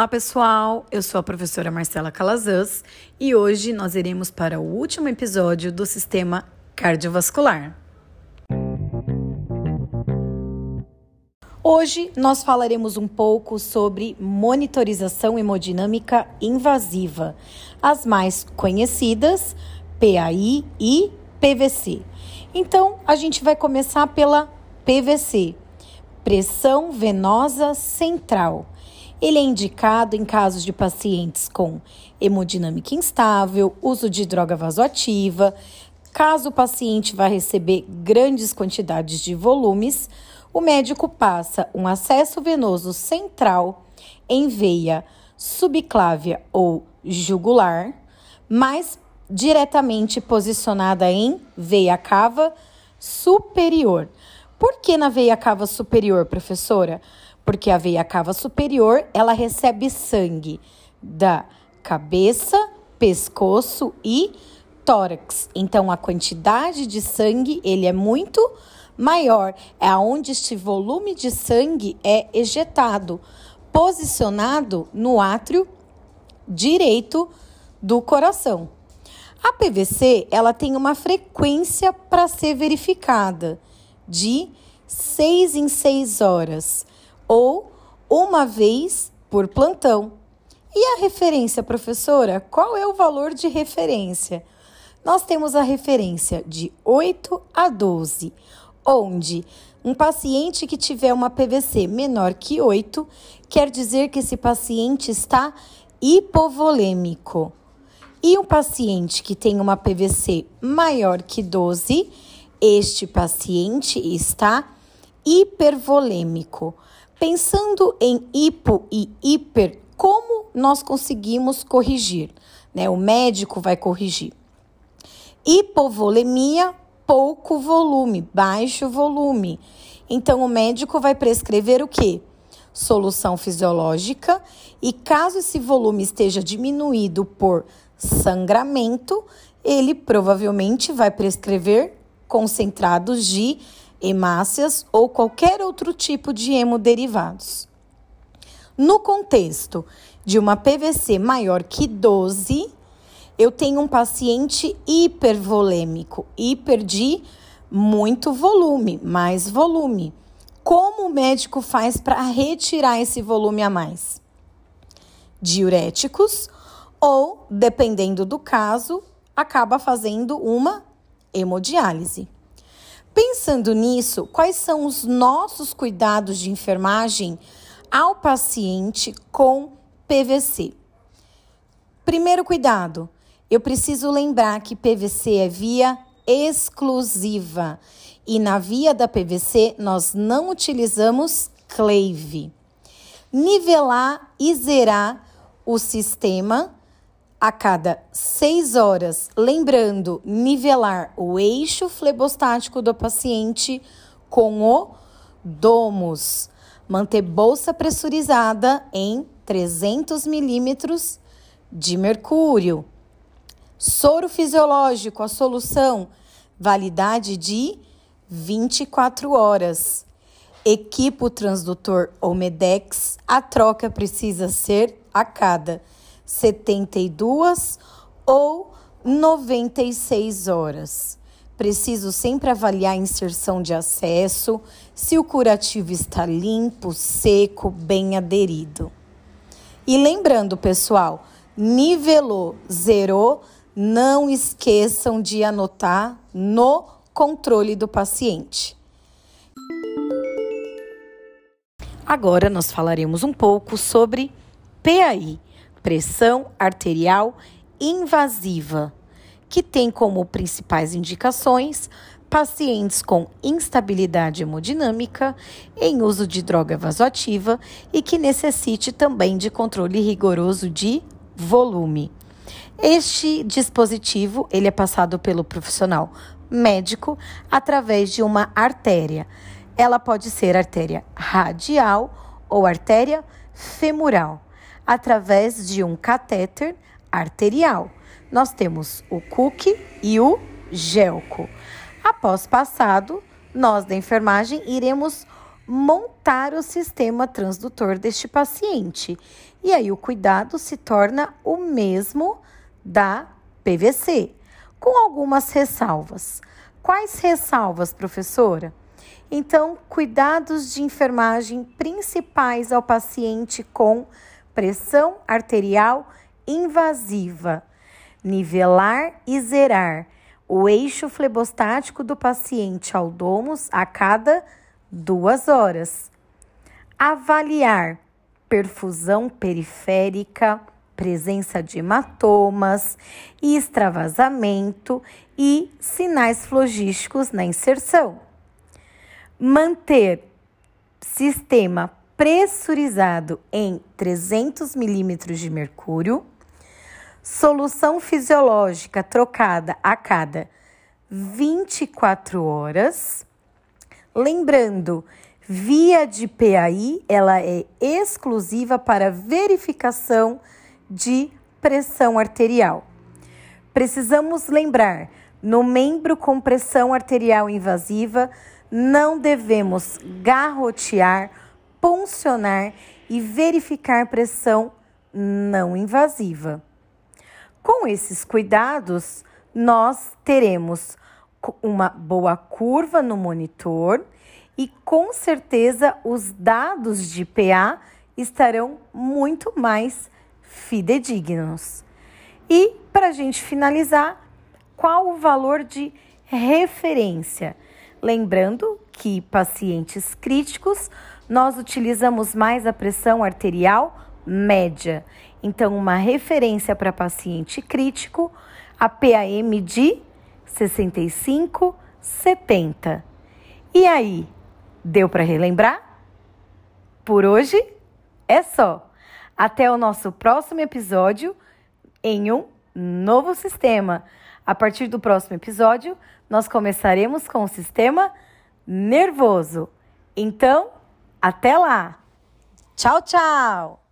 Olá, pessoal! Eu sou a professora Marcela Calazans e hoje nós iremos para o último episódio do sistema cardiovascular. Hoje nós falaremos um pouco sobre monitorização hemodinâmica invasiva, as mais conhecidas, PAI e PVC. Então, a gente vai começar pela PVC, pressão venosa central. Ele é indicado em casos de pacientes com hemodinâmica instável, uso de droga vasoativa, caso o paciente vá receber grandes quantidades de volumes, o médico passa um acesso venoso central em veia subclávia ou jugular, mais diretamente posicionada em veia cava superior. Por que na veia cava superior, professora? Porque a veia cava superior, ela recebe sangue da cabeça, pescoço e tórax. Então a quantidade de sangue, ele é muito maior, é aonde este volume de sangue é ejetado, posicionado no átrio direito do coração. A PVC, ela tem uma frequência para ser verificada de 6 em 6 horas ou uma vez por plantão. E a referência, professora? Qual é o valor de referência? Nós temos a referência de 8 a 12, onde um paciente que tiver uma PVC menor que 8 quer dizer que esse paciente está hipovolêmico. E um paciente que tem uma PVC maior que 12, este paciente está hipervolêmico. Pensando em hipo e hiper, como nós conseguimos corrigir? Né? O médico vai corrigir. Hipovolemia, pouco volume, baixo volume. Então, o médico vai prescrever o quê? Solução fisiológica e caso esse volume esteja diminuído por sangramento, ele provavelmente vai prescrever concentrados de hemácias ou qualquer outro tipo de hemoderivados. No contexto de uma PVC maior que 12, eu tenho um paciente hipervolêmico, hiper de muito volume, mais volume. Como o médico faz para retirar esse volume a mais? Diuréticos ou, dependendo do caso, acaba fazendo uma hemodiálise. Pensando nisso, quais são os nossos cuidados de enfermagem ao paciente com PVC? Primeiro cuidado, eu preciso lembrar que PVC é via exclusiva e na via da PVC nós não utilizamos clave. Nivelar e zerar o sistema a cada seis horas, lembrando nivelar o eixo flebostático do paciente com o domus, manter bolsa pressurizada em 300 milímetros de mercúrio. Soro fisiológico, a solução, validade de 24 horas. Equipo transdutor Omedex, a troca precisa ser a cada 72 ou 96 horas. Preciso sempre avaliar a inserção de acesso, se o curativo está limpo, seco, bem aderido. E lembrando, pessoal, nivelou, zerou, não esqueçam de anotar no controle do paciente. Agora nós falaremos um pouco sobre PAI pressão arterial invasiva, que tem como principais indicações pacientes com instabilidade hemodinâmica, em uso de droga vasoativa e que necessite também de controle rigoroso de volume. Este dispositivo ele é passado pelo profissional médico através de uma artéria. Ela pode ser artéria radial ou artéria femoral através de um catéter arterial. Nós temos o Cook e o Gelco. Após passado, nós da enfermagem iremos montar o sistema transdutor deste paciente. E aí o cuidado se torna o mesmo da PVC, com algumas ressalvas. Quais ressalvas, professora? Então, cuidados de enfermagem principais ao paciente com pressão arterial invasiva, nivelar e zerar o eixo flebostático do paciente ao domus a cada duas horas. Avaliar perfusão periférica, presença de hematomas, extravasamento e sinais flogísticos na inserção. Manter sistema pressurizado em 300 milímetros de mercúrio, solução fisiológica trocada a cada 24 horas. Lembrando, via de PAI, ela é exclusiva para verificação de pressão arterial. Precisamos lembrar, no membro com pressão arterial invasiva, não devemos garrotear puncionar e verificar pressão não invasiva. Com esses cuidados, nós teremos uma boa curva no monitor e com certeza os dados de PA estarão muito mais fidedignos. E para a gente finalizar, qual o valor de referência? Lembrando que pacientes críticos nós utilizamos mais a pressão arterial média. Então, uma referência para paciente crítico, a PAM de 65, 70. E aí, deu para relembrar? Por hoje é só. Até o nosso próximo episódio em um novo sistema. A partir do próximo episódio, nós começaremos com o sistema nervoso. Então, até lá! Tchau, tchau!